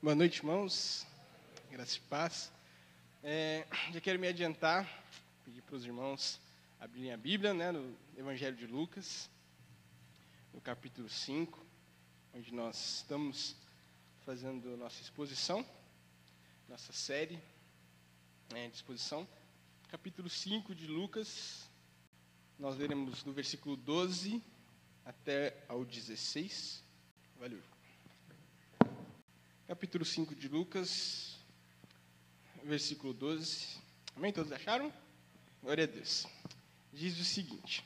Boa noite, irmãos. Graças e paz. É, já quero me adiantar, pedir para os irmãos abrirem a Bíblia, né, no Evangelho de Lucas, no capítulo 5, onde nós estamos fazendo nossa exposição, nossa série né, de exposição. Capítulo 5 de Lucas, nós leremos do versículo 12 até ao 16. Valeu capítulo 5 de Lucas, versículo 12. Amém? Todos acharam? Glória a Deus. Diz o seguinte: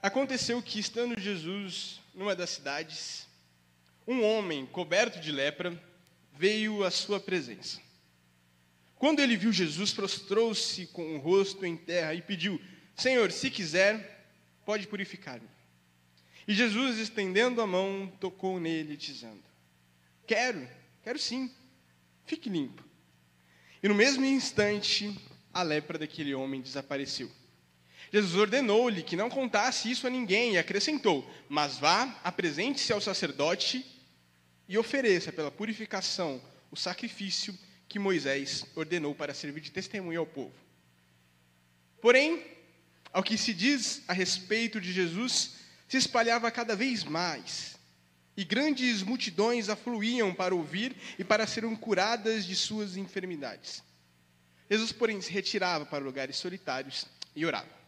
Aconteceu que, estando Jesus numa das cidades, um homem coberto de lepra veio à sua presença. Quando ele viu Jesus, prostrou-se com o rosto em terra e pediu: Senhor, se quiser, pode purificar-me. E Jesus, estendendo a mão, tocou nele, dizendo: Quero, quero sim, fique limpo. E no mesmo instante, a lepra daquele homem desapareceu. Jesus ordenou-lhe que não contasse isso a ninguém e acrescentou: Mas vá, apresente-se ao sacerdote e ofereça pela purificação o sacrifício que Moisés ordenou para servir de testemunho ao povo. Porém, ao que se diz a respeito de Jesus, se espalhava cada vez mais, e grandes multidões afluíam para ouvir e para serem curadas de suas enfermidades. Jesus, porém, se retirava para lugares solitários e orava.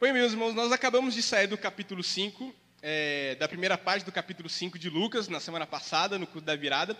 Bem, meus irmãos, nós acabamos de sair do capítulo 5, é, da primeira parte do capítulo 5 de Lucas, na semana passada, no culto da virada.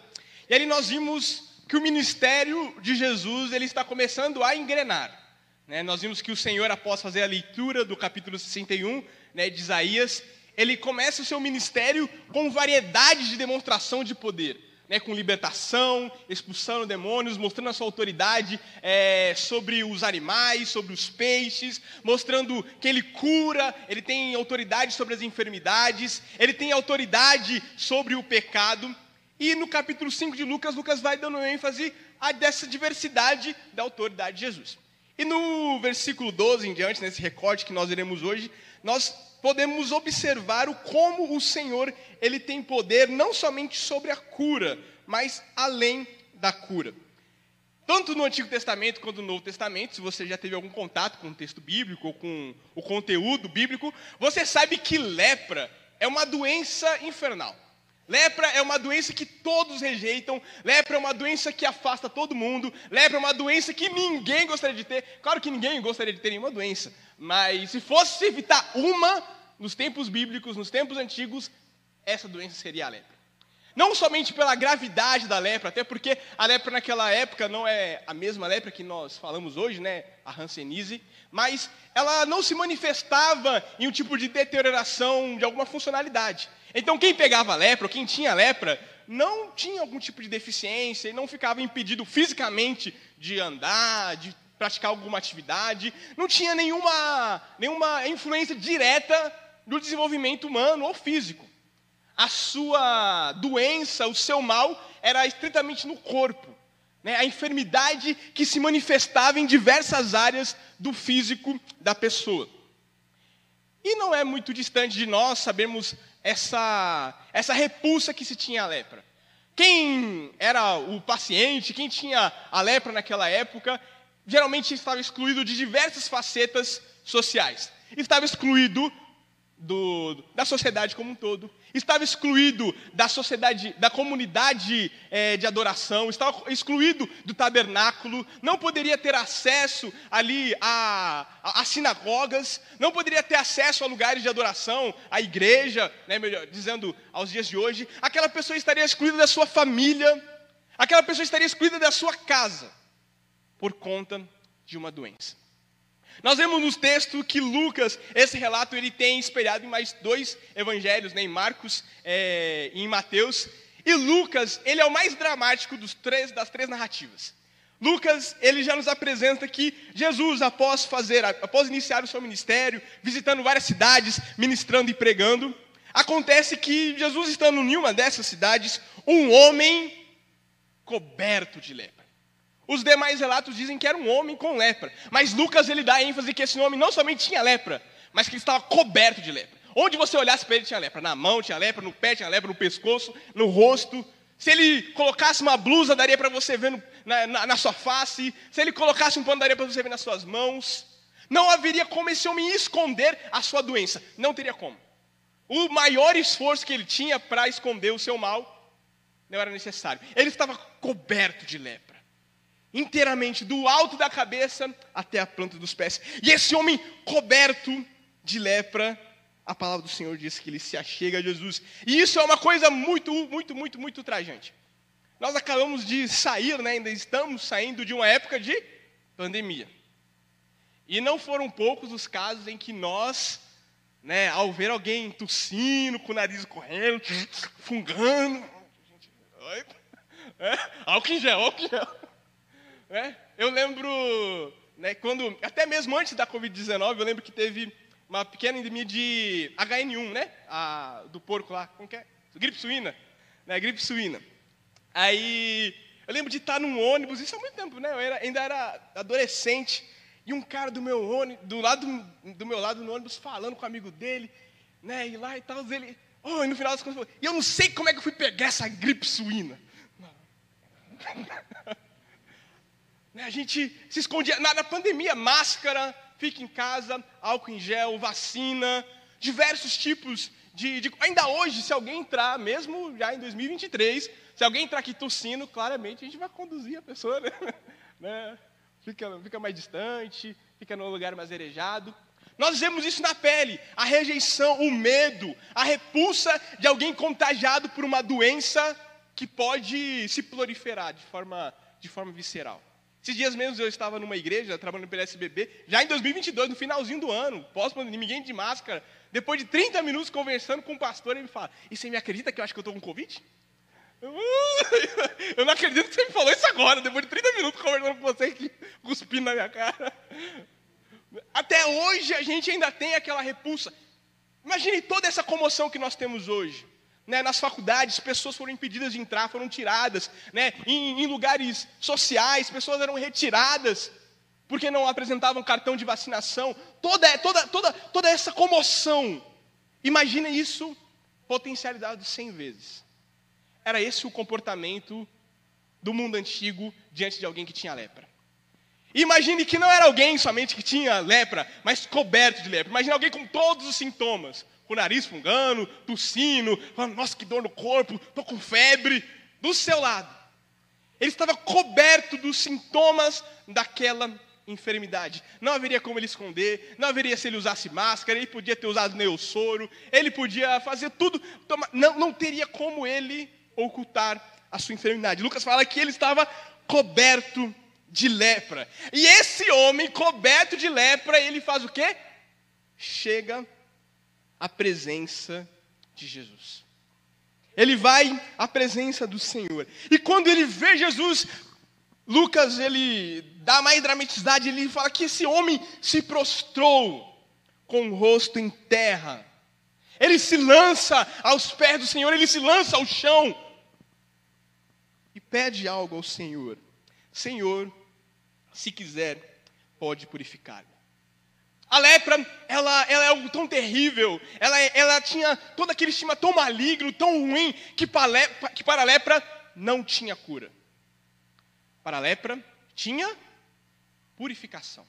E ali nós vimos que o ministério de Jesus ele está começando a engrenar. Né? Nós vimos que o Senhor, após fazer a leitura do capítulo 61 né, de Isaías, ele começa o seu ministério com variedade de demonstração de poder. Né, com libertação, expulsando demônios, mostrando a sua autoridade é, sobre os animais, sobre os peixes, mostrando que ele cura, ele tem autoridade sobre as enfermidades, ele tem autoridade sobre o pecado. E no capítulo 5 de Lucas, Lucas vai dando ênfase a dessa diversidade da autoridade de Jesus. E no versículo 12 em diante, nesse recorte que nós iremos hoje, nós podemos observar o como o Senhor ele tem poder não somente sobre a cura, mas além da cura. Tanto no Antigo Testamento quanto no Novo Testamento, se você já teve algum contato com o texto bíblico ou com o conteúdo bíblico, você sabe que lepra é uma doença infernal. Lepra é uma doença que todos rejeitam, lepra é uma doença que afasta todo mundo, lepra é uma doença que ninguém gostaria de ter. Claro que ninguém gostaria de ter nenhuma doença, mas se fosse evitar uma, nos tempos bíblicos, nos tempos antigos, essa doença seria a lepra. Não somente pela gravidade da lepra, até porque a lepra naquela época não é a mesma lepra que nós falamos hoje, né, a Hanseníase, mas ela não se manifestava em um tipo de deterioração de alguma funcionalidade. Então, quem pegava lepra, ou quem tinha lepra, não tinha algum tipo de deficiência e não ficava impedido fisicamente de andar, de praticar alguma atividade, não tinha nenhuma, nenhuma influência direta no desenvolvimento humano ou físico. A sua doença, o seu mal, era estritamente no corpo. Né? A enfermidade que se manifestava em diversas áreas do físico da pessoa. E não é muito distante de nós sabermos essa, essa repulsa que se tinha à lepra. Quem era o paciente, quem tinha a lepra naquela época, geralmente estava excluído de diversas facetas sociais. Estava excluído do, da sociedade como um todo, estava excluído da sociedade, da comunidade é, de adoração, estava excluído do tabernáculo, não poderia ter acesso ali a, a, a sinagogas, não poderia ter acesso a lugares de adoração, à igreja, né, melhor, dizendo aos dias de hoje. Aquela pessoa estaria excluída da sua família, aquela pessoa estaria excluída da sua casa, por conta de uma doença. Nós vemos no texto que Lucas, esse relato, ele tem espelhado em mais dois evangelhos, né, em Marcos é, e em Mateus. E Lucas, ele é o mais dramático dos três, das três narrativas. Lucas, ele já nos apresenta que Jesus, após fazer, após iniciar o seu ministério, visitando várias cidades, ministrando e pregando, acontece que Jesus estando em uma dessas cidades, um homem coberto de lepra. Os demais relatos dizem que era um homem com lepra. Mas Lucas ele dá ênfase que esse homem não somente tinha lepra, mas que ele estava coberto de lepra. Onde você olhasse para ele tinha lepra. Na mão tinha lepra, no pé tinha lepra, no pescoço, no rosto. Se ele colocasse uma blusa, daria para você ver na, na, na, sua face. Se ele colocasse um pano, daria para você ver nas suas mãos. Não haveria como esse homem esconder a sua doença. Não teria como. O maior esforço que ele tinha para esconder o seu mal não era necessário. Ele estava coberto de lepra. Inteiramente, do alto da cabeça até a planta dos pés. E esse homem coberto de lepra a palavra do Senhor diz que ele se achega a Jesus. E isso é uma coisa muito, muito, muito, muito trajante. Nós acabamos de sair, né, ainda estamos saindo de uma época de pandemia. E não foram poucos os casos em que nós, né, ao ver alguém tossindo, com o nariz correndo, fungando, é, álcool em gel, álcool em gel. É, eu lembro, né, quando, até mesmo antes da Covid-19, eu lembro que teve uma pequena endemia de HN1, né? A, do porco lá, como que é? Gripe suína, né? Gripe suína. Aí, eu lembro de estar num ônibus, isso há muito tempo, né? Eu era, ainda era adolescente, e um cara do meu ônibus, do lado do meu lado no ônibus falando com o amigo dele, né? E lá e tal, ele, oh, e no final das contas, e eu não sei como é que eu fui pegar essa gripe suína. né, a gente se escondia na, na pandemia, máscara, fique em casa, álcool em gel, vacina, diversos tipos de, de, Ainda hoje, se alguém entrar, mesmo já em 2023, se alguém entrar aqui tossindo, claramente a gente vai conduzir a pessoa, né? né? Fica, fica mais distante, fica num lugar mais arejado. Nós vemos isso na pele, a rejeição, o medo, a repulsa de alguém contagiado por uma doença que pode se proliferar de forma, de forma visceral. Esses dias mesmo eu estava numa igreja, trabalhando pelo SBB, já em 2022, no finalzinho do ano, pós-pandemia, ninguém de máscara. Depois de 30 minutos conversando com o pastor, ele me fala: E você me acredita que eu acho que eu estou com Covid? Eu não acredito que você me falou isso agora, depois de 30 minutos conversando com você aqui, cuspindo na minha cara. Até hoje a gente ainda tem aquela repulsa. Imagine toda essa comoção que nós temos hoje. Né, nas faculdades, pessoas foram impedidas de entrar, foram tiradas. Né, em, em lugares sociais, pessoas eram retiradas porque não apresentavam cartão de vacinação. Toda, toda, toda, toda essa comoção. Imagina isso potencializado cem vezes. Era esse o comportamento do mundo antigo diante de alguém que tinha lepra. Imagine que não era alguém somente que tinha lepra, mas coberto de lepra. Imagine alguém com todos os sintomas com o nariz fungando, tossindo, falando, nossa, que dor no corpo, estou com febre, do seu lado. Ele estava coberto dos sintomas daquela enfermidade. Não haveria como ele esconder, não haveria se ele usasse máscara, ele podia ter usado neossoro, ele podia fazer tudo, não, não teria como ele ocultar a sua enfermidade. Lucas fala que ele estava coberto de lepra. E esse homem coberto de lepra, ele faz o quê? Chega a presença de Jesus. Ele vai à presença do Senhor. E quando ele vê Jesus, Lucas ele dá mais dramaticidade, ele fala que esse homem se prostrou com o rosto em terra. Ele se lança aos pés do Senhor, ele se lança ao chão e pede algo ao Senhor. Senhor, se quiser, pode purificar-me. A lepra, ela, ela é algo tão terrível, ela, ela tinha todo aquele estima tão maligno, tão ruim, que para, lepra, que para a lepra não tinha cura. Para a lepra tinha purificação.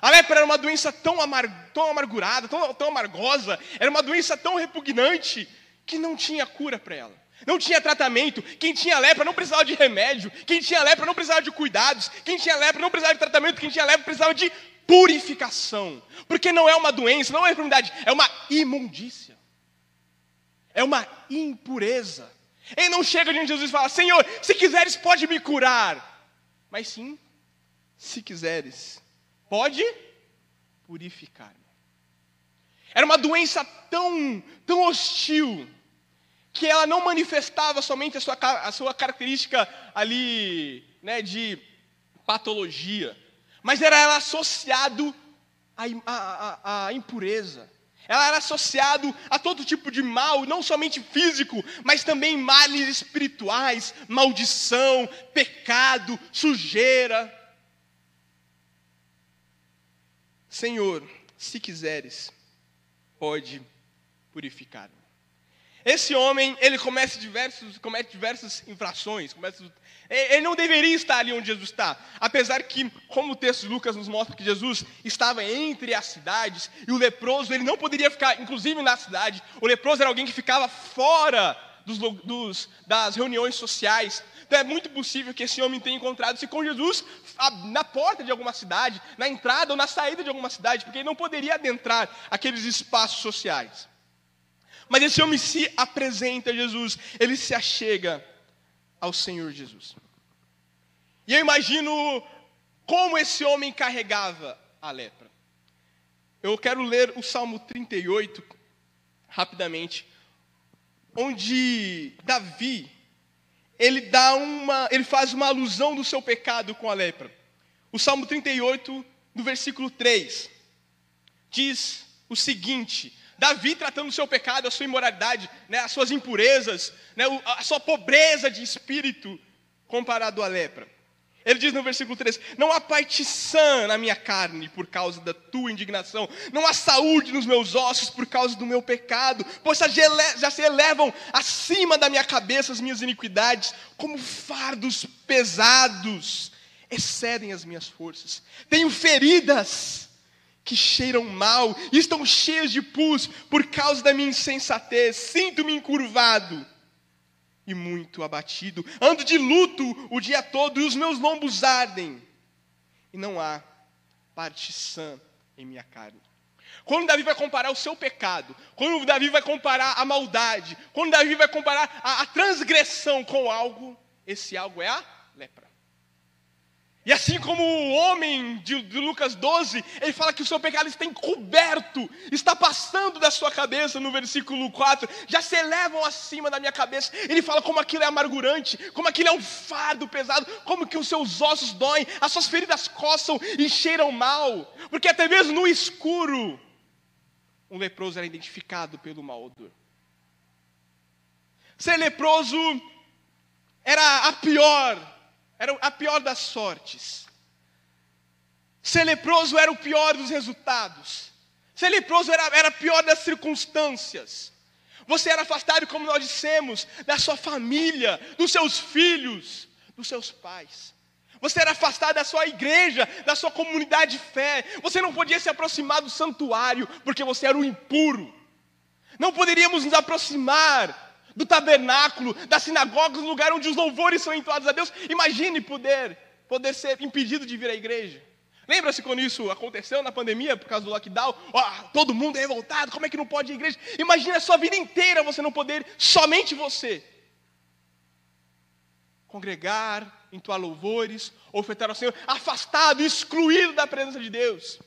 A lepra era uma doença tão, amar, tão amargurada, tão, tão amargosa, era uma doença tão repugnante, que não tinha cura para ela. Não tinha tratamento. Quem tinha lepra não precisava de remédio. Quem tinha lepra não precisava de cuidados. Quem tinha lepra não precisava de tratamento. Quem tinha lepra precisava de purificação. Porque não é uma doença, não é uma enfermidade, é uma imundícia. É uma impureza. Ele não chega diante de Jesus e fala: Senhor, se quiseres, pode me curar. Mas sim, se quiseres, pode purificar-me. Era uma doença tão, tão hostil, que ela não manifestava somente a sua, a sua característica ali, né, de patologia, mas era associado à, à, à impureza. Ela era associado a todo tipo de mal, não somente físico, mas também males espirituais, maldição, pecado, sujeira. Senhor, se quiseres, pode purificar-me. Esse homem, ele comete, diversos, comete diversas infrações. Comete, ele não deveria estar ali onde Jesus está. Apesar que, como o texto de Lucas nos mostra que Jesus estava entre as cidades, e o leproso, ele não poderia ficar, inclusive na cidade. O leproso era alguém que ficava fora dos, dos, das reuniões sociais. Então é muito possível que esse homem tenha encontrado-se com Jesus na porta de alguma cidade, na entrada ou na saída de alguma cidade, porque ele não poderia adentrar aqueles espaços sociais. Mas esse homem se apresenta a Jesus, ele se achega ao Senhor Jesus. E eu imagino como esse homem carregava a lepra. Eu quero ler o Salmo 38 rapidamente, onde Davi ele dá uma, ele faz uma alusão do seu pecado com a lepra. O Salmo 38, no versículo 3, diz o seguinte: Davi tratando o seu pecado, a sua imoralidade, né, as suas impurezas, né, a sua pobreza de espírito, comparado à lepra. Ele diz no versículo 3: Não há parte sã na minha carne por causa da tua indignação, não há saúde nos meus ossos por causa do meu pecado, pois já se elevam acima da minha cabeça as minhas iniquidades, como fardos pesados, excedem as minhas forças. Tenho feridas que cheiram mal e estão cheias de pus por causa da minha insensatez. Sinto-me encurvado e muito abatido. Ando de luto o dia todo e os meus lombos ardem. E não há parte sã em minha carne. Quando Davi vai comparar o seu pecado, quando Davi vai comparar a maldade, quando Davi vai comparar a, a transgressão com algo, esse algo é a lepra. E assim como o homem de, de, Lucas 12, ele fala que o seu pecado está encoberto, está passando da sua cabeça, no versículo 4, já se elevam acima da minha cabeça. Ele fala como aquilo é amargurante, como aquilo é um fardo pesado, como que os seus ossos doem, as suas feridas coçam e cheiram mal, porque até mesmo no escuro, um leproso era identificado pelo mau odor. Ser leproso era a pior era a pior das sortes. Ser leproso era o pior dos resultados. Ser leproso era, era a pior das circunstâncias. Você era afastado, como nós dissemos, da sua família, dos seus filhos, dos seus pais. Você era afastado da sua igreja, da sua comunidade de fé. Você não podia se aproximar do santuário, porque você era um impuro. Não poderíamos nos aproximar do tabernáculo, da sinagoga, do lugar onde os louvores são entoados a Deus. Imagine poder, poder ser impedido de vir à igreja. Lembra-se quando isso aconteceu na pandemia, por causa do lockdown? Oh, todo mundo é revoltado, como é que não pode ir à igreja? Imagine a sua vida inteira você não poder, somente você, congregar, entoar louvores, ofertar ao Senhor, afastado, excluído da presença de Deus.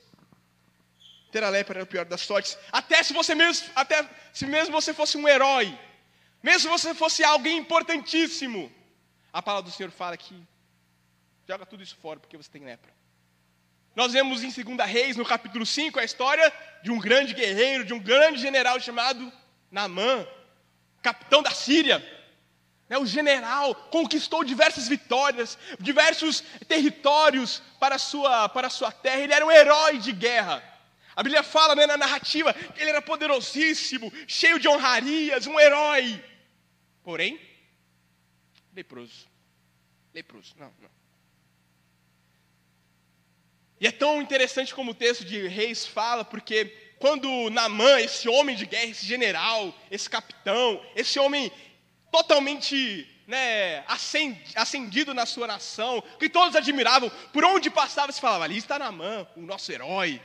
Ter a lepra era o pior das sortes. Até se você mesmo, até se mesmo você fosse um herói, mesmo se você fosse alguém importantíssimo, a palavra do Senhor fala que joga tudo isso fora porque você tem lepra. Nós vemos em 2 Reis, no capítulo 5, a história de um grande guerreiro, de um grande general chamado Naamã, capitão da Síria. O general conquistou diversas vitórias, diversos territórios para a sua, para a sua terra. Ele era um herói de guerra. A Bíblia fala né, na narrativa que ele era poderosíssimo, cheio de honrarias, um herói. Porém, leproso. Leproso, não, não. E é tão interessante como o texto de Reis fala, porque quando Namã, esse homem de guerra, esse general, esse capitão, esse homem totalmente né, ascendido na sua nação, que todos admiravam, por onde passava se falava, ali está Namã, o nosso herói,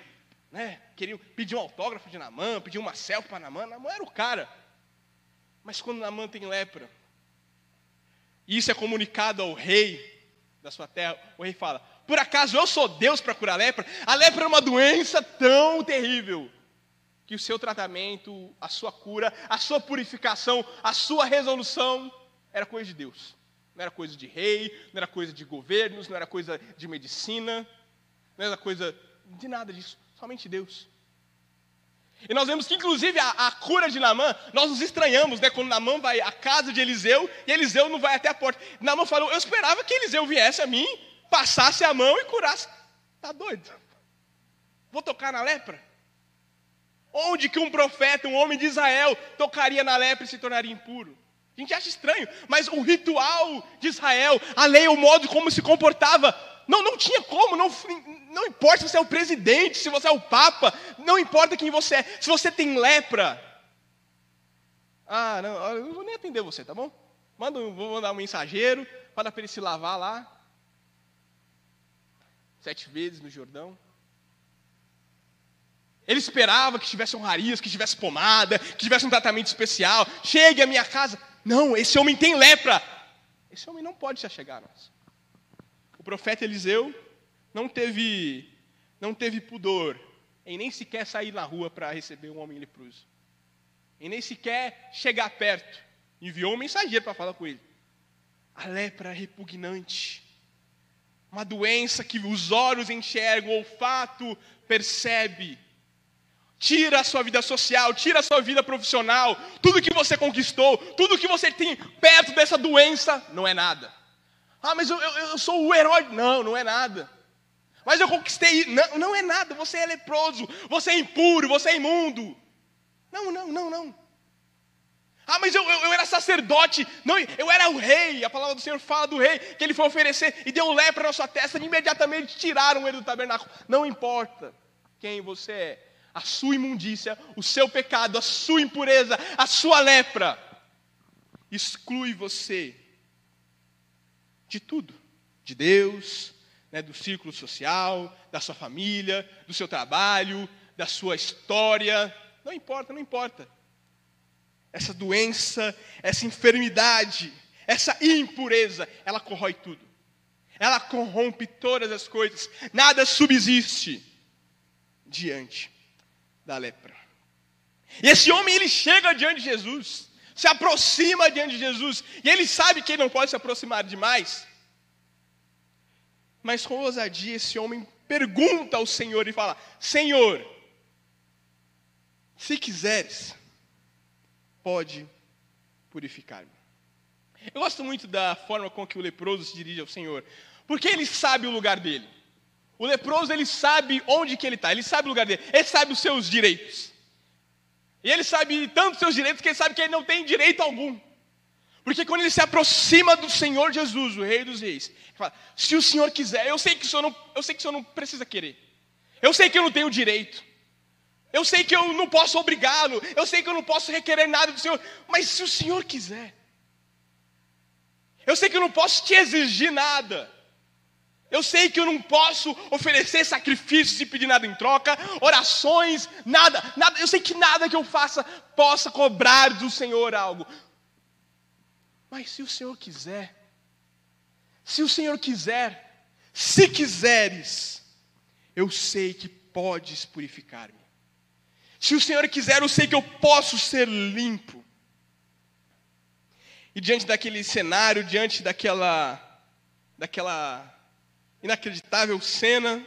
né? Queriam pedir um autógrafo de Namã, pedir uma selfie para Namã. Namã era o cara. Mas quando Namã tem lepra, e isso é comunicado ao rei da sua terra, o rei fala: Por acaso eu sou Deus para curar a lepra? A lepra é uma doença tão terrível que o seu tratamento, a sua cura, a sua purificação, a sua resolução era coisa de Deus. Não era coisa de rei, não era coisa de governos, não era coisa de medicina, não era coisa de nada disso. Somente Deus. E nós vemos que, inclusive, a, a, cura de Namã, nós nos estranhamos, né? Quando Namã vai à casa de Eliseu e Eliseu não vai até a porta. Namã falou: Eu esperava que Eliseu viesse a mim, passasse a mão e curasse. Tá doido? Vou tocar na lepra? Onde que um profeta, um homem de Israel, tocaria na lepra e se tornaria impuro? A gente acha estranho, mas o ritual de Israel, a lei, o modo como se comportava, não, não tinha como, não, não importa se você é o presidente, se você é o papa, não importa quem você é, se você tem lepra. Ah, não, eu não vou nem atender você, tá bom? Manda, vou mandar um mensageiro, para ele se lavar lá. Sete vezes no Jordão. Ele esperava que tivesse honrarias, que tivesse pomada, que tivesse um tratamento especial. Chegue à minha casa. Não, esse homem tem lepra. Esse homem não pode se achegar a nós. O profeta Eliseu não teve, não teve pudor em nem sequer sair na rua para receber um homem leproso. E nem sequer chegar perto. Enviou um mensageiro para falar com ele. A lepra é repugnante. Uma doença que os olhos enxergam, o olfato percebe Tira a sua vida social, tira a sua vida profissional, tudo que você conquistou, tudo que você tem perto dessa doença, não é nada. Ah, mas eu, eu, eu sou o herói. Não, não é nada. Mas eu conquistei. Não, não é nada. Você é leproso, você é impuro, você é imundo. Não, não, não, não. Ah, mas eu, eu, eu, era sacerdote, não, eu era o rei. A palavra do Senhor fala do rei, que ele foi oferecer e deu lepra na sua testa, e imediatamente tiraram ele do tabernáculo. Não importa quem você é, a sua imundícia, o seu pecado, a sua impureza, a sua lepra, exclui você de tudo, de Deus, né, do círculo social, da sua família, do seu trabalho, da sua história, não importa, não importa. Essa doença, essa enfermidade, essa impureza, ela corrói tudo. Ela corrompe todas as coisas. Nada subsiste diante da lepra. E esse homem ele chega diante de Jesus, se aproxima diante de Jesus, e ele sabe que ele não pode se aproximar demais. Mas com ousadia esse homem pergunta ao Senhor e fala: Senhor, se quiseres, pode purificar-me. Eu gosto muito da forma com que o leproso se dirige ao Senhor, porque ele sabe o lugar dele. O leproso, ele sabe onde que ele está, ele sabe o lugar dele, ele sabe os seus direitos. E ele sabe tanto seus direitos que ele sabe que ele não tem direito algum. Porque quando ele se aproxima do Senhor Jesus, o Rei dos Reis, ele fala: se o Senhor quiser, eu sei que o Senhor não, eu sei que o Senhor não precisa querer. Eu sei que eu não tenho direito. Eu sei que eu não posso obrigá-lo. Eu sei que eu não posso requerer nada do Senhor. Mas se o Senhor quiser, eu sei que eu não posso te exigir nada. Eu sei que eu não posso oferecer sacrifícios e pedir nada em troca, orações, nada, nada. Eu sei que nada que eu faça possa cobrar do Senhor algo. Mas se o Senhor quiser, se o Senhor quiser, se quiseres, eu sei que podes purificar-me. Se o Senhor quiser, eu sei que eu posso ser limpo. E diante daquele cenário, diante daquela, daquela inacreditável cena.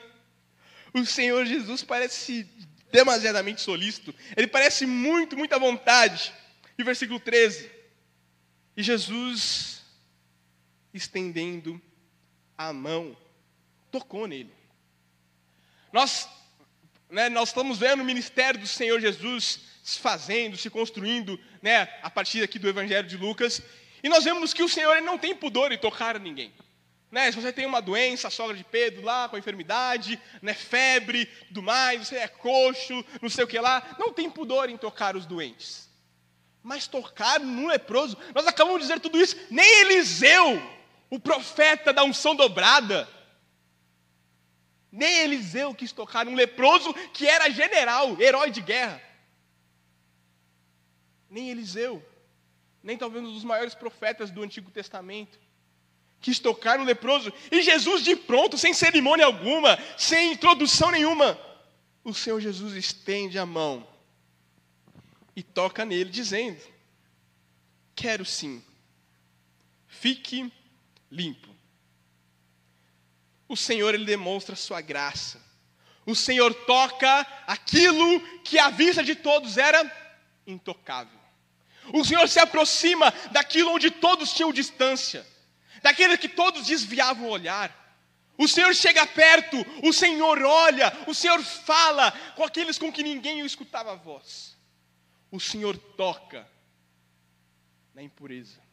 O Senhor Jesus parece demasiadamente solícito. Ele parece muito, à vontade. E versículo 13. E Jesus, estendendo a mão, tocou nele. Nós, né, nós estamos vendo o ministério do Senhor Jesus se fazendo, se construindo, né, a partir aqui do Evangelho de Lucas. E nós vemos que o Senhor não tem pudor em tocar ninguém. Né? Se você tem uma doença, a sogra de Pedro lá com enfermidade, né? febre, tudo mais, você é coxo, não sei o que lá, não tem pudor em tocar os doentes. Mas tocar no leproso, nós acabamos de dizer tudo isso, nem Eliseu, o profeta da unção dobrada, nem Eliseu quis tocar um leproso que era general, herói de guerra. Nem Eliseu, nem talvez um dos maiores profetas do Antigo Testamento quis tocar no leproso, e Jesus, de pronto, sem cerimônia alguma, sem introdução nenhuma, o Senhor Jesus estende a mão e toca nele, dizendo: Quero sim, fique limpo. O Senhor, ele demonstra a sua graça. O Senhor toca aquilo que à vista de todos era intocável. O Senhor se aproxima daquilo onde todos tinham distância daquele que todos desviavam o olhar. O Senhor chega perto, o Senhor olha, o Senhor fala com aqueles com que ninguém escutava a voz. O Senhor toca na impureza.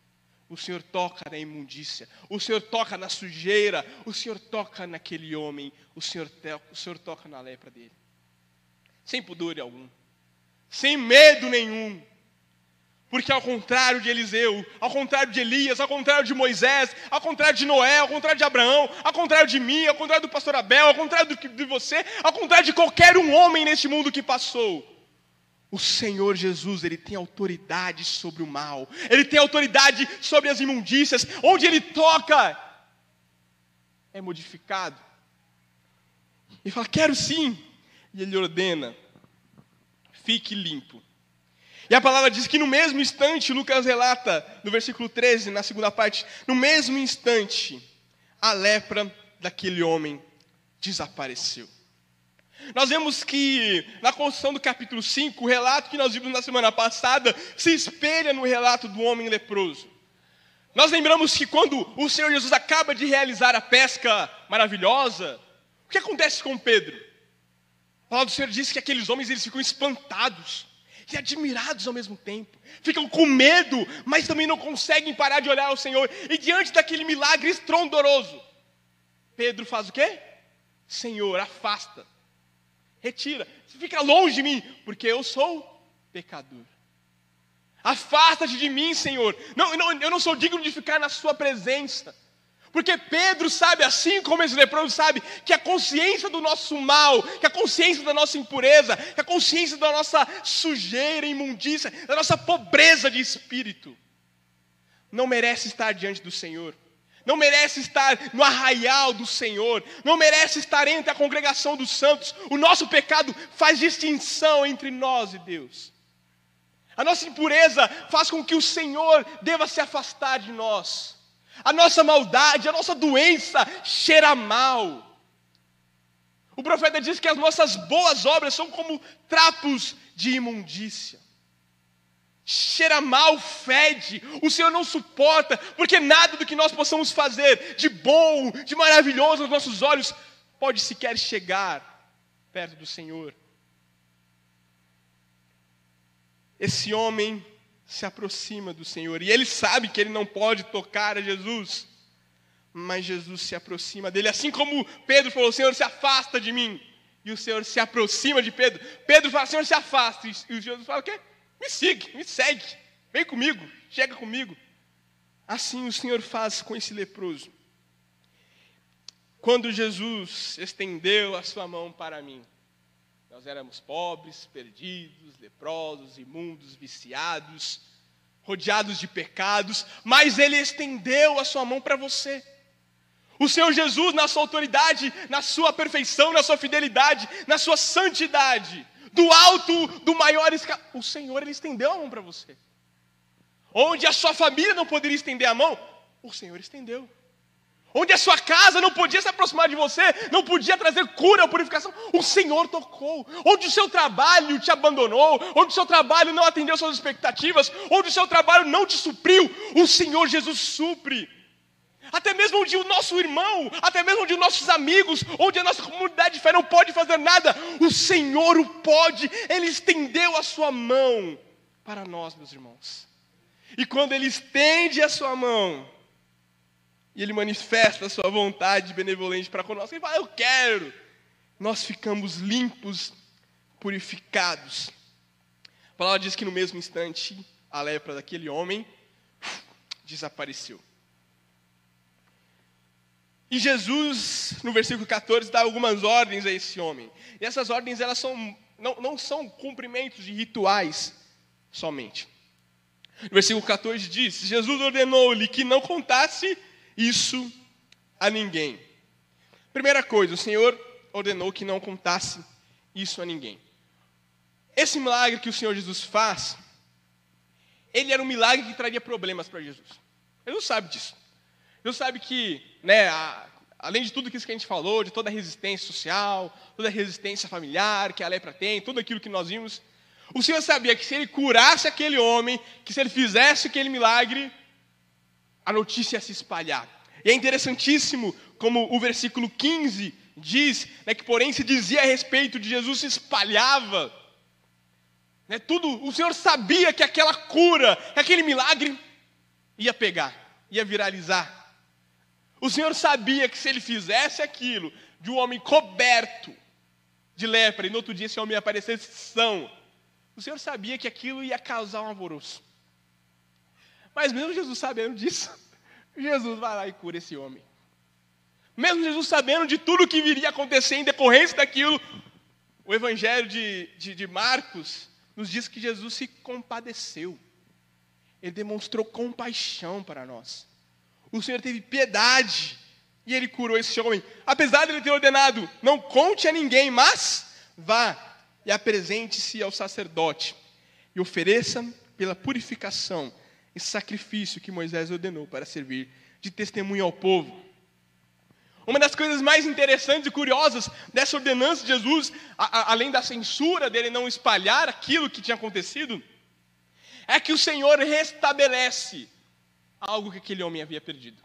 O Senhor toca na imundícia, o Senhor toca na sujeira, o Senhor toca naquele homem, o Senhor, o Senhor toca na lepra dele. Sem pudor algum, sem medo nenhum. Porque ao contrário de Eliseu, ao contrário de Elias, ao contrário de Moisés, ao contrário de Noé, ao contrário de Abraão, ao contrário de mim, ao contrário do pastor Abel, ao contrário de você, ao contrário de qualquer um homem neste mundo que passou, o Senhor Jesus, ele tem autoridade sobre o mal. Ele tem autoridade sobre as imundícias. Onde ele toca, é modificado. Ele fala: "Quero sim". E ele ordena: "Fique limpo". E a palavra diz que no mesmo instante, Lucas relata, no versículo 13, na segunda parte, no mesmo instante, a lepra daquele homem desapareceu. Nós vemos que na construção do capítulo 5, o relato que nós vimos na semana passada se espelha no relato do homem leproso. Nós lembramos que quando o Senhor Jesus acaba de realizar a pesca maravilhosa, o que acontece com Pedro? A palavra do Senhor diz que aqueles homens eles ficam espantados e admirados ao mesmo tempo. Ficam com medo, mas também não conseguem parar de olhar ao Senhor. E diante daquele milagre estrondoroso, Pedro faz o quê? Senhor, afasta. Retira. Fica longe de mim, porque eu sou pecador. Afasta-te de mim, Senhor. Não, não, eu não sou digno de ficar na Sua presença. Porque Pedro sabe, assim como esse leproso sabe, que a consciência do nosso mal, que a consciência da nossa impureza, que a consciência da nossa sujeira, imundícia, da nossa pobreza de espírito, não merece estar diante do Senhor, não merece estar no arraial do Senhor, não merece estar entre a congregação dos santos. O nosso pecado faz distinção entre nós e Deus. A nossa impureza faz com que o Senhor deva se afastar de nós. A nossa maldade, a nossa doença cheira mal. O profeta diz que as nossas boas obras são como trapos de imundícia. Cheira mal, fede, o Senhor não suporta, porque nada do que nós possamos fazer de bom, de maravilhoso aos nossos olhos, pode sequer chegar perto do Senhor. Esse homem se aproxima do Senhor. E ele sabe que ele não pode tocar a Jesus. Mas Jesus se aproxima dele, assim como Pedro falou: Senhor, se afasta de mim. E o Senhor se aproxima de Pedro. Pedro fala: Senhor, se afasta. E Jesus fala: O quê? Me siga, me segue. Vem comigo, chega comigo. Assim o Senhor faz com esse leproso. Quando Jesus estendeu a sua mão para mim, nós éramos pobres, perdidos, leprosos, imundos, viciados, rodeados de pecados, mas Ele estendeu a sua mão para você. O Senhor Jesus, na sua autoridade, na sua perfeição, na sua fidelidade, na sua santidade, do alto, do maior escala, o Senhor Ele estendeu a mão para você. Onde a sua família não poderia estender a mão, o Senhor estendeu onde a sua casa não podia se aproximar de você, não podia trazer cura ou purificação, o Senhor tocou. Onde o seu trabalho te abandonou, onde o seu trabalho não atendeu suas expectativas, onde o seu trabalho não te supriu, o Senhor Jesus supre. Até mesmo onde o nosso irmão, até mesmo onde os nossos amigos, onde a nossa comunidade de fé não pode fazer nada, o Senhor o pode, Ele estendeu a sua mão para nós, meus irmãos. E quando Ele estende a sua mão, e ele manifesta a sua vontade benevolente para conosco. Ele fala: Eu quero. Nós ficamos limpos, purificados. A palavra diz que no mesmo instante a lepra daquele homem desapareceu. E Jesus, no versículo 14, dá algumas ordens a esse homem. E essas ordens elas são, não, não são cumprimentos de rituais somente. No versículo 14 diz: Jesus ordenou-lhe que não contasse isso a ninguém. Primeira coisa, o Senhor ordenou que não contasse isso a ninguém. Esse milagre que o Senhor Jesus faz, ele era um milagre que traria problemas para Jesus. Não sabe disso. Ele sabe que, né, a, além de tudo isso que a gente falou, de toda a resistência social, toda a resistência familiar que a lepra tem, tudo aquilo que nós vimos, o Senhor sabia que se ele curasse aquele homem, que se ele fizesse aquele milagre, a notícia se espalhar. E é interessantíssimo como o versículo 15 diz, né, que porém se dizia a respeito de Jesus se espalhava. Né, tudo, o Senhor sabia que aquela cura, aquele milagre ia pegar, ia viralizar. O Senhor sabia que se ele fizesse aquilo de um homem coberto de lepra, e no outro dia esse homem aparecesse são, o Senhor sabia que aquilo ia causar um alvoroço. Mas mesmo Jesus sabendo disso, Jesus vai lá e cura esse homem. Mesmo Jesus sabendo de tudo que viria a acontecer em decorrência daquilo, o Evangelho de, de, de Marcos nos diz que Jesus se compadeceu. Ele demonstrou compaixão para nós. O Senhor teve piedade e ele curou esse homem. Apesar de ele ter ordenado, não conte a ninguém, mas vá e apresente-se ao sacerdote e ofereça pela purificação esse sacrifício que Moisés ordenou para servir de testemunho ao povo. Uma das coisas mais interessantes e curiosas dessa ordenança de Jesus, a, a, além da censura dele não espalhar aquilo que tinha acontecido, é que o Senhor restabelece algo que aquele homem havia perdido.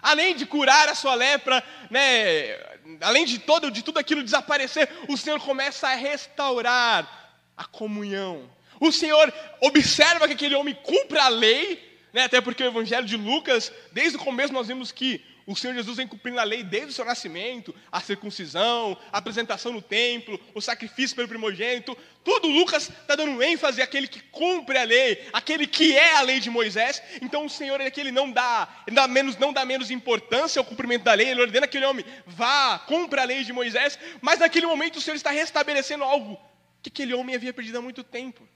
Além de curar a sua lepra, né, além de todo, de tudo aquilo desaparecer, o Senhor começa a restaurar a comunhão. O Senhor observa que aquele homem cumpre a lei, né, até porque o Evangelho de Lucas, desde o começo nós vimos que o Senhor Jesus vem cumprindo a lei desde o seu nascimento, a circuncisão, a apresentação no templo, o sacrifício pelo primogênito. Tudo Lucas está dando ênfase àquele que cumpre a lei, aquele que é a lei de Moisés. Então o Senhor é aquele não dá, dá menos, não dá menos importância ao cumprimento da lei. Ele ordena aquele homem, vá, cumpra a lei de Moisés. Mas naquele momento o Senhor está restabelecendo algo que aquele homem havia perdido há muito tempo.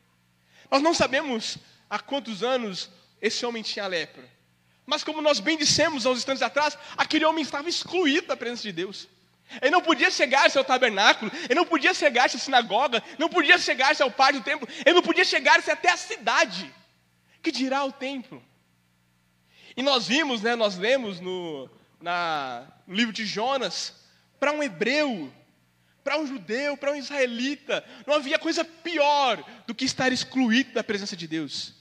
Nós não sabemos há quantos anos esse homem tinha lepra. Mas como nós bem dissemos há uns instantes atrás, aquele homem estava excluído da presença de Deus. Ele não podia chegar-se ao tabernáculo, ele não podia chegar-se à sinagoga, não podia chegar-se ao pátio do templo, ele não podia chegar-se até a cidade, que dirá o templo. E nós vimos, né, nós lemos no, na, no livro de Jonas, para um hebreu, para um judeu, para um israelita, não havia coisa pior do que estar excluído da presença de Deus.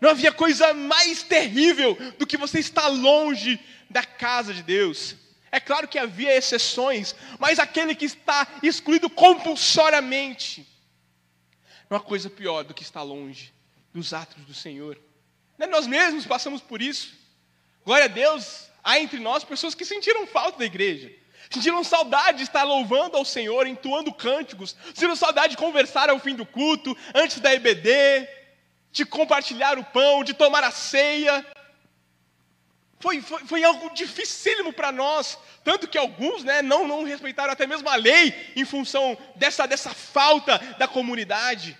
Não havia coisa mais terrível do que você estar longe da casa de Deus. É claro que havia exceções, mas aquele que está excluído compulsoriamente, não há coisa pior do que estar longe dos atos do Senhor. É nós mesmos passamos por isso. Glória a Deus, há entre nós pessoas que sentiram falta da igreja. Sentiram saudade de estar louvando ao Senhor, entoando cânticos, sentiram saudade de conversar ao fim do culto, antes da EBD, de compartilhar o pão, de tomar a ceia. Foi, foi, foi algo dificílimo para nós, tanto que alguns né, não, não respeitaram até mesmo a lei em função dessa, dessa falta da comunidade,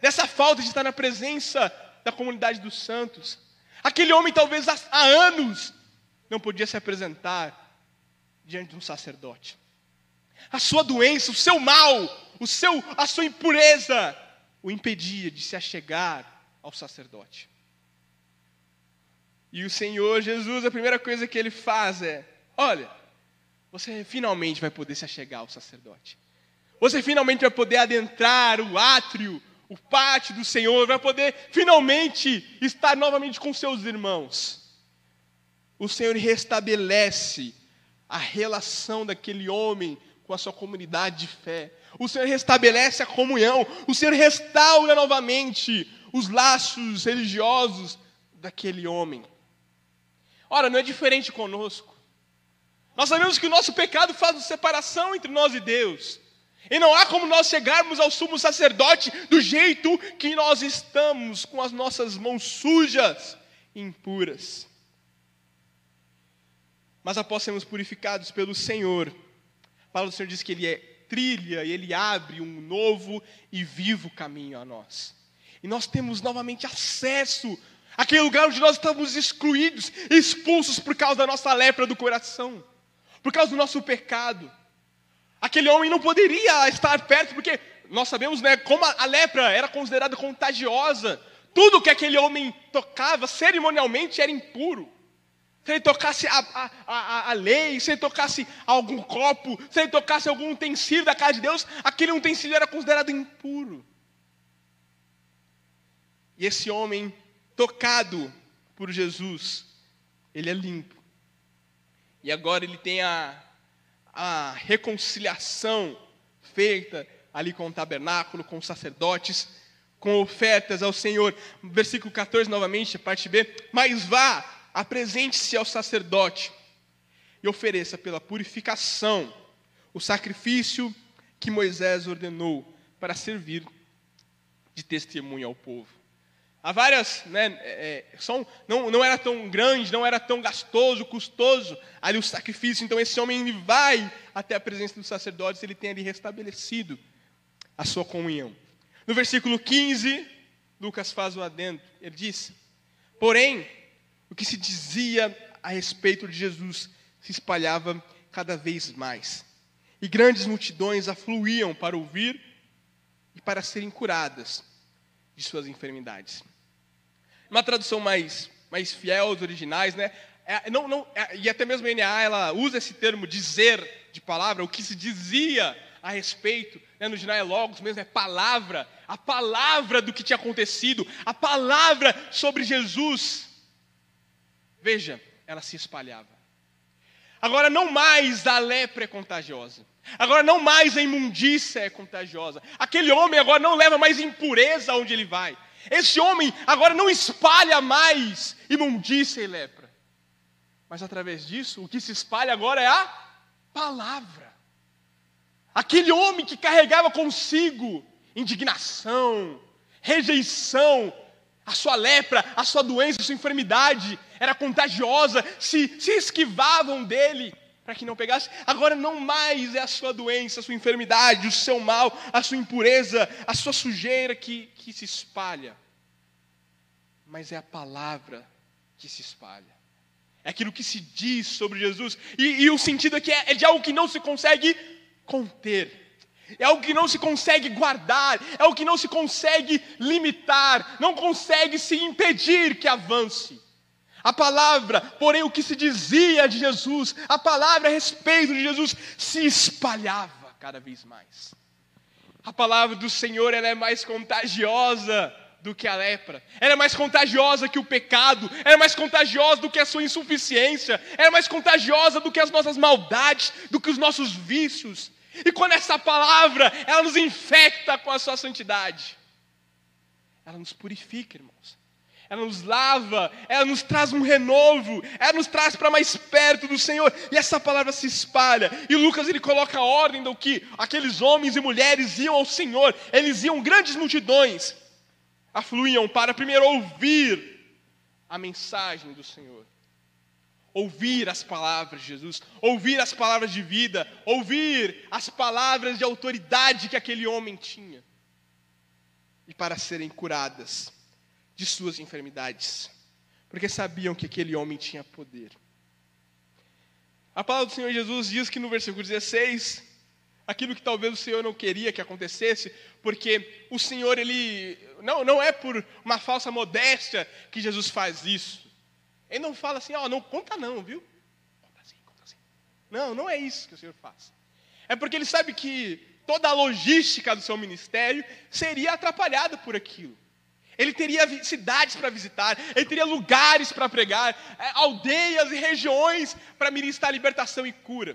dessa falta de estar na presença da comunidade dos santos. Aquele homem, talvez há, há anos, não podia se apresentar diante de um sacerdote. A sua doença, o seu mal, o seu, a sua impureza o impedia de se achegar ao sacerdote. E o Senhor Jesus, a primeira coisa que ele faz é: olha, você finalmente vai poder se achegar ao sacerdote. Você finalmente vai poder adentrar o átrio, o pátio do Senhor, vai poder finalmente estar novamente com seus irmãos. O Senhor restabelece a relação daquele homem com a sua comunidade de fé. O Senhor restabelece a comunhão. O Senhor restaura novamente os laços religiosos daquele homem. Ora, não é diferente conosco. Nós sabemos que o nosso pecado faz separação entre nós e Deus. E não há como nós chegarmos ao sumo sacerdote do jeito que nós estamos, com as nossas mãos sujas e impuras. Mas após sermos purificados pelo Senhor, a palavra do Senhor diz que Ele é trilha e Ele abre um novo e vivo caminho a nós. E nós temos novamente acesso àquele lugar onde nós estamos excluídos, expulsos por causa da nossa lepra do coração, por causa do nosso pecado. Aquele homem não poderia estar perto, porque nós sabemos né, como a lepra era considerada contagiosa. Tudo que aquele homem tocava cerimonialmente era impuro. Se ele tocasse a, a, a, a, lei, se ele tocasse algum copo, se ele tocasse algum utensílio da casa de Deus, aquele utensílio era considerado impuro. E esse homem, tocado por Jesus, ele é limpo. E agora ele tem a, a reconciliação feita ali com o tabernáculo, com os sacerdotes, com ofertas ao Senhor. Versículo 14, novamente, parte B. Mas vá, apresente-se ao sacerdote e ofereça pela purificação o sacrifício que Moisés ordenou para servir de testemunho ao povo. Há várias, né, é, é, são, não, não era tão grande, não era tão gastoso, custoso ali o sacrifício. Então esse homem ele vai até a presença dos sacerdotes, ele tem ali restabelecido a sua comunhão. No versículo 15, Lucas faz o adendo. Ele diz: Porém, o que se dizia a respeito de Jesus se espalhava cada vez mais, e grandes multidões afluíam para ouvir e para serem curadas de suas enfermidades. Uma tradução mais, mais fiel aos originais, né? É, não, não, é, e até mesmo a NA, ela usa esse termo dizer de palavra, o que se dizia a respeito, né, no original é logos mesmo, é palavra, a palavra do que tinha acontecido, a palavra sobre Jesus. Veja, ela se espalhava. Agora não mais a lepra é contagiosa. Agora não mais a imundícia é contagiosa. Aquele homem agora não leva mais impureza onde ele vai. Esse homem agora não espalha mais imundícia e lepra. Mas através disso, o que se espalha agora é a palavra. Aquele homem que carregava consigo indignação, rejeição, a sua lepra, a sua doença, a sua enfermidade era contagiosa, se, se esquivavam dele para que não pegasse. Agora não mais é a sua doença, a sua enfermidade, o seu mal, a sua impureza, a sua sujeira que, que se espalha, mas é a palavra que se espalha. É aquilo que se diz sobre Jesus, e, e o sentido aqui é, é de algo que não se consegue conter é algo que não se consegue guardar, é algo que não se consegue limitar, não consegue se impedir que avance. A palavra, porém, o que se dizia de Jesus, a palavra a respeito de Jesus, se espalhava cada vez mais. A palavra do Senhor ela é mais contagiosa do que a lepra, ela é mais contagiosa que o pecado, ela é mais contagiosa do que a sua insuficiência, ela é mais contagiosa do que as nossas maldades, do que os nossos vícios. E quando essa palavra, ela nos infecta com a sua santidade, ela nos purifica, irmãos. Ela nos lava, ela nos traz um renovo, ela nos traz para mais perto do Senhor, e essa palavra se espalha. E Lucas ele coloca a ordem do que aqueles homens e mulheres iam ao Senhor, eles iam grandes multidões, afluíam para primeiro ouvir a mensagem do Senhor ouvir as palavras de Jesus, ouvir as palavras de vida, ouvir as palavras de autoridade que aquele homem tinha, e para serem curadas de suas enfermidades, porque sabiam que aquele homem tinha poder. A palavra do Senhor Jesus diz que no versículo 16, aquilo que talvez o Senhor não queria que acontecesse, porque o Senhor, ele, não, não é por uma falsa modéstia que Jesus faz isso, ele não fala assim, ó, oh, não conta não, viu? Conta assim, conta assim. Não, não é isso que o Senhor faz. É porque ele sabe que toda a logística do seu ministério seria atrapalhada por aquilo. Ele teria cidades para visitar, ele teria lugares para pregar, é, aldeias e regiões para ministrar libertação e cura.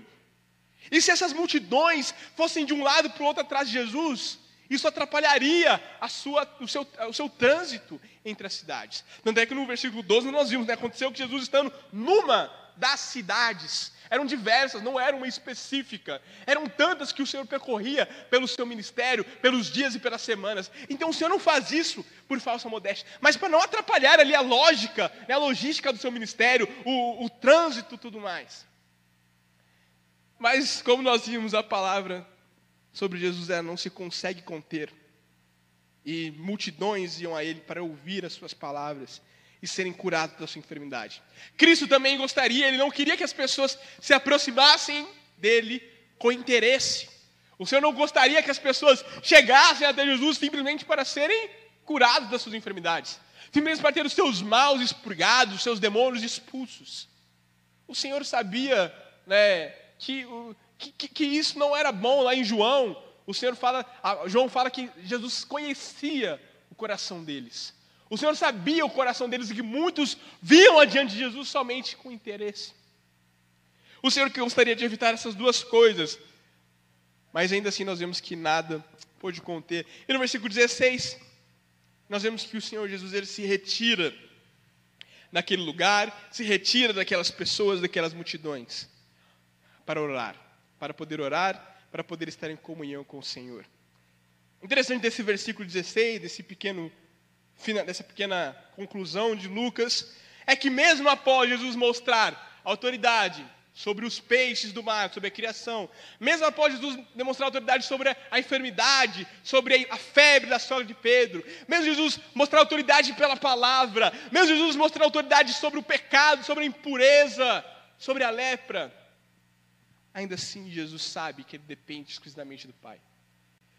E se essas multidões fossem de um lado para o outro atrás de Jesus, isso atrapalharia a sua, o, seu, o seu trânsito entre as cidades. Tanto é que no versículo 12 nós vimos, né, aconteceu que Jesus estando numa das cidades, eram diversas, não era uma específica, eram tantas que o Senhor percorria pelo seu ministério, pelos dias e pelas semanas. Então o Senhor não faz isso por falsa modéstia, mas para não atrapalhar ali a lógica, né, a logística do seu ministério, o, o trânsito tudo mais. Mas como nós vimos a palavra sobre Jesus era: não se consegue conter. E multidões iam a ele para ouvir as suas palavras e serem curados da sua enfermidade. Cristo também gostaria, ele não queria que as pessoas se aproximassem dele com interesse. O Senhor não gostaria que as pessoas chegassem até Jesus simplesmente para serem curados das suas enfermidades, simplesmente para ter os seus maus expurgados, os seus demônios expulsos. O Senhor sabia né, que que, que, que isso não era bom lá em João. O Senhor fala, João fala que Jesus conhecia o coração deles. O Senhor sabia o coração deles e que muitos viam adiante de Jesus somente com interesse. O Senhor gostaria de evitar essas duas coisas, mas ainda assim nós vemos que nada pôde conter. E no versículo 16, nós vemos que o Senhor Jesus ele se retira naquele lugar, se retira daquelas pessoas, daquelas multidões, para orar, para poder orar, para poder estar em comunhão com o Senhor. Interessante desse versículo 16, desse pequeno, dessa pequena conclusão de Lucas, é que mesmo após Jesus mostrar autoridade, sobre os peixes do mar, sobre a criação. Mesmo após Jesus demonstrar autoridade sobre a enfermidade, sobre a febre da sogra de Pedro, mesmo Jesus mostrar autoridade pela palavra, mesmo Jesus mostrar autoridade sobre o pecado, sobre a impureza, sobre a lepra, ainda assim Jesus sabe que ele depende exclusivamente do Pai.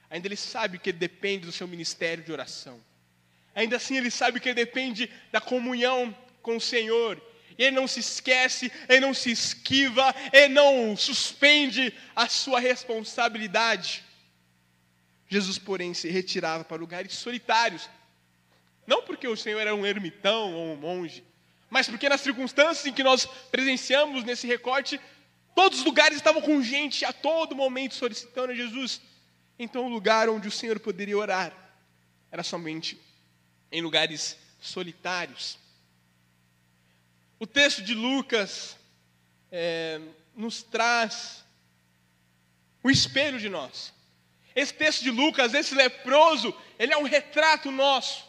Ainda ele sabe que ele depende do seu ministério de oração. Ainda assim ele sabe que ele depende da comunhão com o Senhor ele não se esquece, ele não se esquiva, ele não suspende a sua responsabilidade. Jesus, porém, se retirava para lugares solitários, não porque o Senhor era um ermitão ou um monge, mas porque nas circunstâncias em que nós presenciamos nesse recorte, todos os lugares estavam com gente a todo momento solicitando a Jesus. Então, o lugar onde o Senhor poderia orar era somente em lugares solitários. O texto de Lucas é, nos traz o espelho de nós. Esse texto de Lucas, esse leproso, ele é um retrato nosso.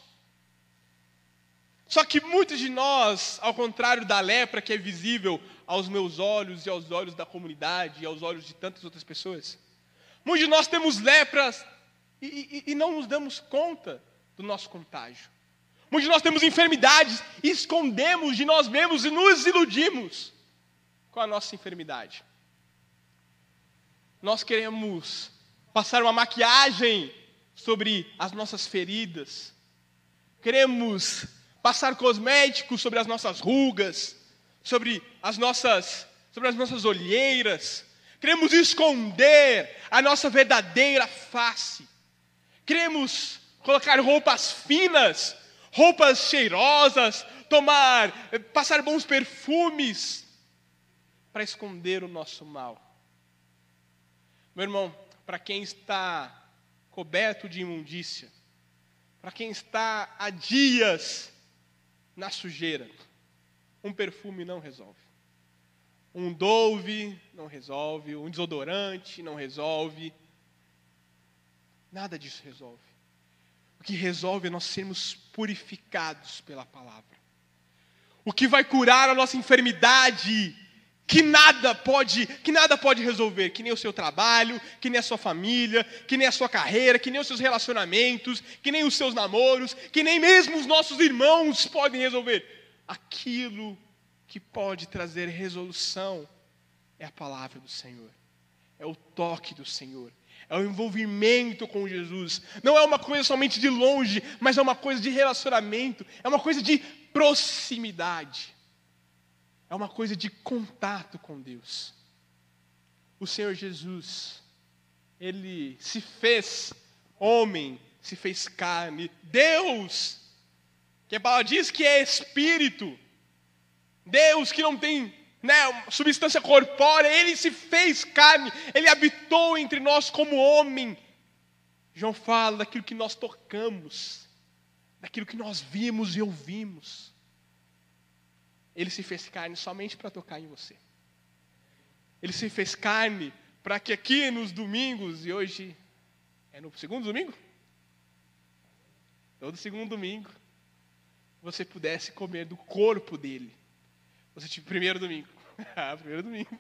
Só que muitos de nós, ao contrário da lepra que é visível aos meus olhos e aos olhos da comunidade e aos olhos de tantas outras pessoas, muitos de nós temos lepras e, e, e não nos damos conta do nosso contágio. Muitos de nós temos enfermidades, escondemos de nós mesmos e nos iludimos com a nossa enfermidade. Nós queremos passar uma maquiagem sobre as nossas feridas, queremos passar cosméticos sobre as nossas rugas, sobre as nossas, sobre as nossas olheiras, queremos esconder a nossa verdadeira face, queremos colocar roupas finas roupas cheirosas, tomar, passar bons perfumes para esconder o nosso mal. Meu irmão, para quem está coberto de imundícia, para quem está há dias na sujeira, um perfume não resolve. Um Dove não resolve, um desodorante não resolve. Nada disso resolve. O que resolve é nós sermos purificados pela palavra. O que vai curar a nossa enfermidade, que nada pode, que nada pode resolver, que nem o seu trabalho, que nem a sua família, que nem a sua carreira, que nem os seus relacionamentos, que nem os seus namoros, que nem mesmo os nossos irmãos podem resolver. Aquilo que pode trazer resolução é a palavra do Senhor. É o toque do Senhor é o envolvimento com Jesus. Não é uma coisa somente de longe, mas é uma coisa de relacionamento, é uma coisa de proximidade, é uma coisa de contato com Deus. O Senhor Jesus, ele se fez homem, se fez carne, Deus, que a palavra diz que é espírito, Deus que não tem né, substância corpórea, ele se fez carne, ele habitou entre nós como homem. João fala daquilo que nós tocamos, daquilo que nós vimos e ouvimos. Ele se fez carne somente para tocar em você. Ele se fez carne para que aqui nos domingos, e hoje é no segundo domingo? Todo segundo domingo, você pudesse comer do corpo dele você tipo, primeiro domingo. ah, primeiro domingo.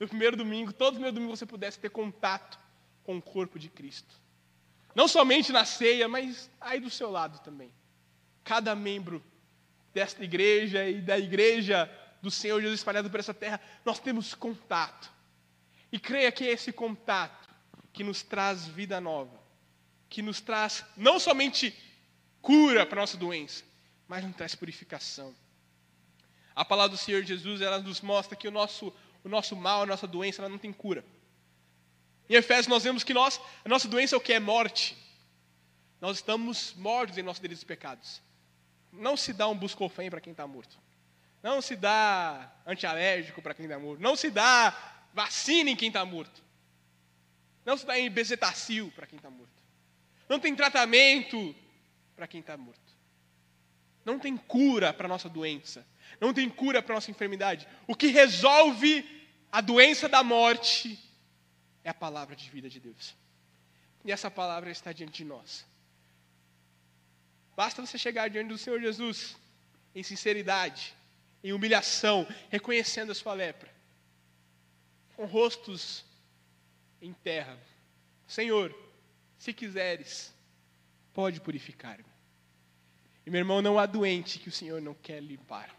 No primeiro domingo, todo primeiro domingo você pudesse ter contato com o corpo de Cristo. Não somente na ceia, mas aí do seu lado também. Cada membro desta igreja e da igreja do Senhor Jesus espalhado por essa terra, nós temos contato. E creia que é esse contato que nos traz vida nova, que nos traz não somente cura para nossa doença, mas nos traz purificação. A palavra do Senhor Jesus, ela nos mostra que o nosso, o nosso mal, a nossa doença, ela não tem cura. Em Efésios nós vemos que nós, a nossa doença é o que? É morte. Nós estamos mortos em nossos delitos e pecados. Não se dá um buscofém para quem está morto. Não se dá antialérgico para quem está morto. Não se dá vacina em quem está morto. Não se dá em bezetacil para quem está morto. Não tem tratamento para quem está morto. Não tem cura para a nossa doença. Não tem cura para a nossa enfermidade. O que resolve a doença da morte é a palavra de vida de Deus. E essa palavra está diante de nós. Basta você chegar diante do Senhor Jesus em sinceridade, em humilhação, reconhecendo a sua lepra, com rostos em terra. Senhor, se quiseres, pode purificar-me. E meu irmão, não há doente que o Senhor não quer limpar.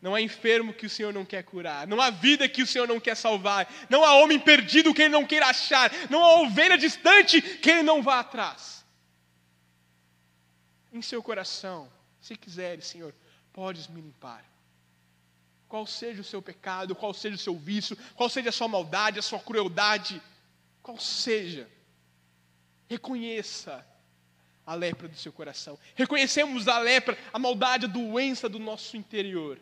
Não há enfermo que o Senhor não quer curar. Não há vida que o Senhor não quer salvar. Não há homem perdido que ele não queira achar. Não há ovelha distante que ele não vá atrás. Em seu coração, se quiseres, Senhor, podes me limpar. Qual seja o seu pecado, qual seja o seu vício, qual seja a sua maldade, a sua crueldade, qual seja, reconheça a lepra do seu coração. Reconhecemos a lepra, a maldade, a doença do nosso interior.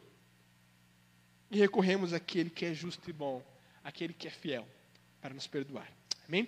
E recorremos àquele que é justo e bom, aquele que é fiel, para nos perdoar. Amém?